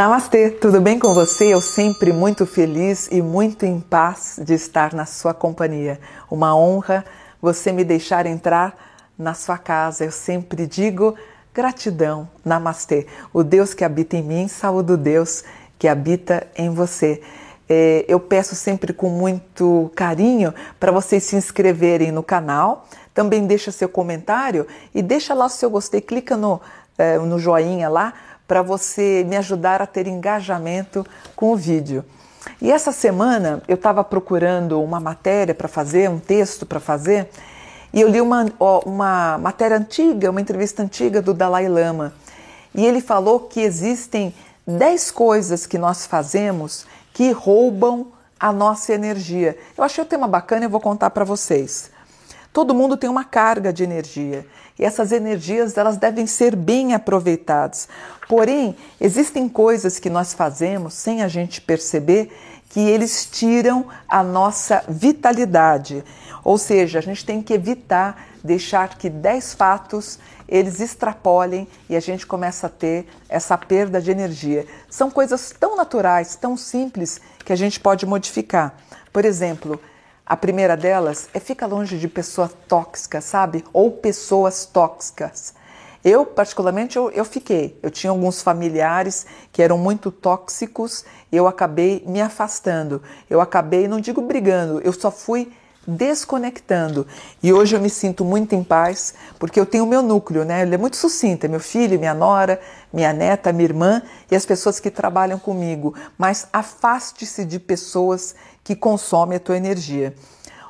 Namastê, tudo bem com você? Eu sempre muito feliz e muito em paz de estar na sua companhia. Uma honra você me deixar entrar na sua casa. Eu sempre digo gratidão, Namastê. O Deus que habita em mim, saúde o Deus que habita em você. É, eu peço sempre com muito carinho para vocês se inscreverem no canal. Também deixa seu comentário e deixa lá o seu gostei, clica no, é, no joinha lá para você me ajudar a ter engajamento com o vídeo. E essa semana eu estava procurando uma matéria para fazer, um texto para fazer, e eu li uma, uma matéria antiga, uma entrevista antiga do Dalai Lama. E ele falou que existem 10 coisas que nós fazemos que roubam a nossa energia. Eu achei o tema bacana e vou contar para vocês. Todo mundo tem uma carga de energia e essas energias elas devem ser bem aproveitadas. Porém, existem coisas que nós fazemos sem a gente perceber que eles tiram a nossa vitalidade. Ou seja, a gente tem que evitar deixar que 10 fatos eles extrapolem e a gente começa a ter essa perda de energia. São coisas tão naturais, tão simples que a gente pode modificar. Por exemplo, a primeira delas é fica longe de pessoas tóxicas, sabe? Ou pessoas tóxicas. Eu, particularmente, eu, eu fiquei. Eu tinha alguns familiares que eram muito tóxicos e eu acabei me afastando. Eu acabei, não digo brigando, eu só fui desconectando. E hoje eu me sinto muito em paz, porque eu tenho o meu núcleo, né? Ele é muito sucinto, é meu filho, minha nora, minha neta, minha irmã e as pessoas que trabalham comigo. Mas afaste-se de pessoas que consomem a tua energia.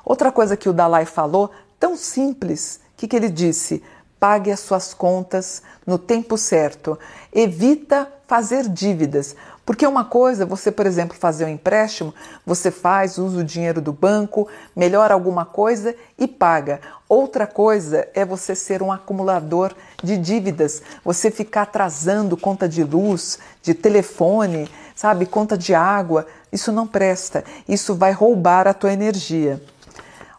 Outra coisa que o Dalai falou, tão simples, o que, que ele disse? Pague as suas contas no tempo certo. Evita fazer dívidas. Porque uma coisa, você, por exemplo, fazer um empréstimo, você faz, usa o dinheiro do banco, melhora alguma coisa e paga. Outra coisa é você ser um acumulador de dívidas, você ficar atrasando conta de luz, de telefone, sabe, conta de água. Isso não presta, isso vai roubar a tua energia.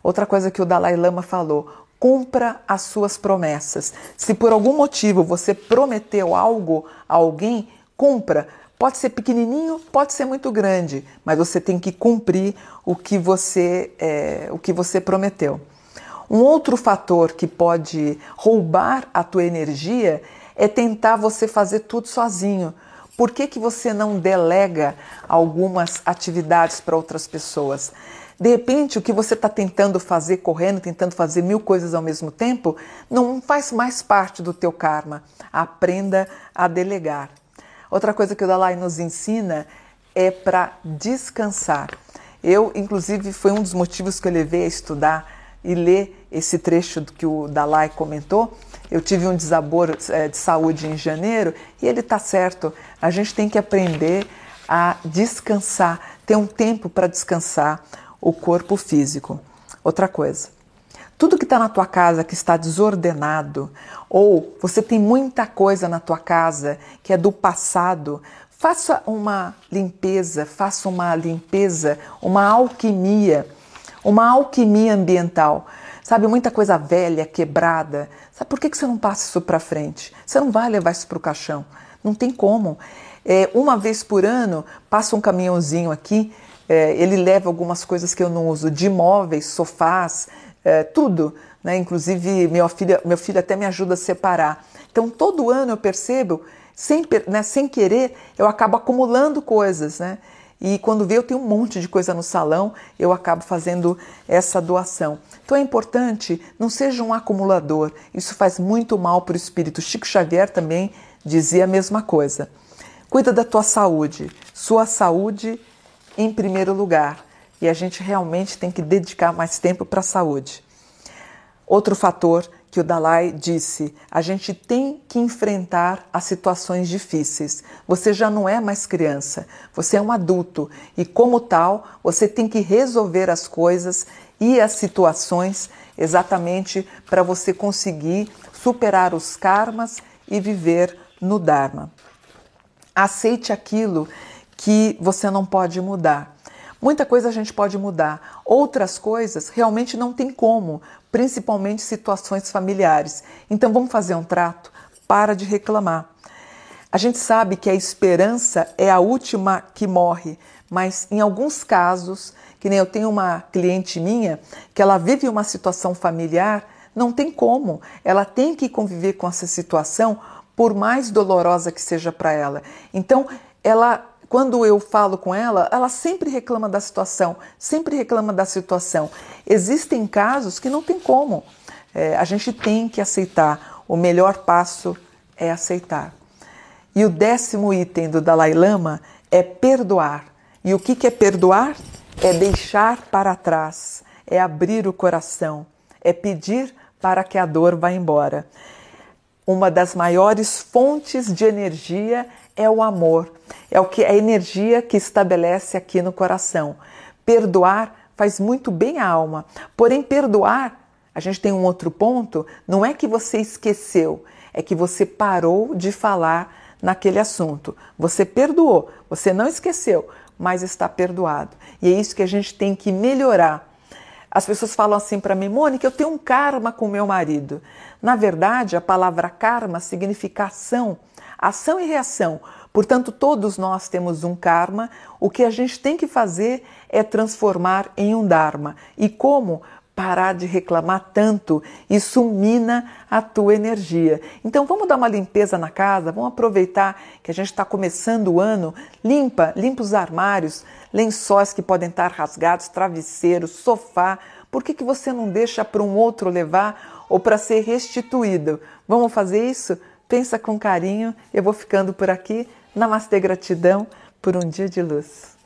Outra coisa que o Dalai Lama falou: cumpra as suas promessas. Se por algum motivo você prometeu algo a alguém, cumpra Pode ser pequenininho, pode ser muito grande, mas você tem que cumprir o que você, é, o que você prometeu. Um outro fator que pode roubar a tua energia é tentar você fazer tudo sozinho. Por que, que você não delega algumas atividades para outras pessoas? De repente, o que você está tentando fazer, correndo, tentando fazer mil coisas ao mesmo tempo, não faz mais parte do teu karma. Aprenda a delegar. Outra coisa que o Dalai nos ensina é para descansar. Eu, inclusive, foi um dos motivos que eu levei a estudar e ler esse trecho que o Dalai comentou. Eu tive um desaboro é, de saúde em janeiro e ele está certo. A gente tem que aprender a descansar, ter um tempo para descansar o corpo físico. Outra coisa, tudo que está na tua casa que está desordenado, ou você tem muita coisa na tua casa que é do passado, faça uma limpeza, faça uma limpeza, uma alquimia, uma alquimia ambiental. Sabe, muita coisa velha, quebrada. Sabe por que, que você não passa isso para frente? Você não vai levar isso para o caixão. Não tem como. É, uma vez por ano, passa um caminhãozinho aqui, é, ele leva algumas coisas que eu não uso, de móveis, sofás, é, tudo, né? Inclusive meu filho, meu filho até me ajuda a separar. Então todo ano eu percebo, sem, né, sem querer, eu acabo acumulando coisas, né? E quando vê eu tenho um monte de coisa no salão, eu acabo fazendo essa doação. Então é importante, não seja um acumulador. Isso faz muito mal para o espírito. Chico Xavier também dizia a mesma coisa. Cuida da tua saúde. Sua saúde em primeiro lugar e a gente realmente tem que dedicar mais tempo para a saúde. Outro fator que o Dalai disse: a gente tem que enfrentar as situações difíceis. Você já não é mais criança, você é um adulto e, como tal, você tem que resolver as coisas e as situações exatamente para você conseguir superar os karmas e viver no Dharma. Aceite aquilo que você não pode mudar. Muita coisa a gente pode mudar, outras coisas realmente não tem como, principalmente situações familiares. Então vamos fazer um trato? Para de reclamar. A gente sabe que a esperança é a última que morre, mas em alguns casos, que nem eu tenho uma cliente minha que ela vive uma situação familiar, não tem como, ela tem que conviver com essa situação por mais dolorosa que seja para ela. Então, ela quando eu falo com ela, ela sempre reclama da situação, sempre reclama da situação. Existem casos que não tem como. É, a gente tem que aceitar. O melhor passo é aceitar. E o décimo item do Dalai Lama é perdoar. E o que, que é perdoar? É deixar para trás, é abrir o coração, é pedir para que a dor vá embora. Uma das maiores fontes de energia é o amor, é o que a energia que estabelece aqui no coração. Perdoar faz muito bem à alma. Porém, perdoar, a gente tem um outro ponto, não é que você esqueceu, é que você parou de falar naquele assunto. Você perdoou, você não esqueceu, mas está perdoado. E é isso que a gente tem que melhorar. As pessoas falam assim para mim, Mônica, eu tenho um karma com meu marido. Na verdade, a palavra karma significa ação, ação e reação. Portanto, todos nós temos um karma. O que a gente tem que fazer é transformar em um dharma. E como? Parar de reclamar tanto. Isso mina a tua energia. Então, vamos dar uma limpeza na casa, vamos aproveitar que a gente está começando o ano. Limpa, limpa os armários, lençóis que podem estar rasgados, travesseiros, sofá. Por que, que você não deixa para um outro levar ou para ser restituído? Vamos fazer isso? Pensa com carinho. Eu vou ficando por aqui. Namastê, gratidão por um dia de luz.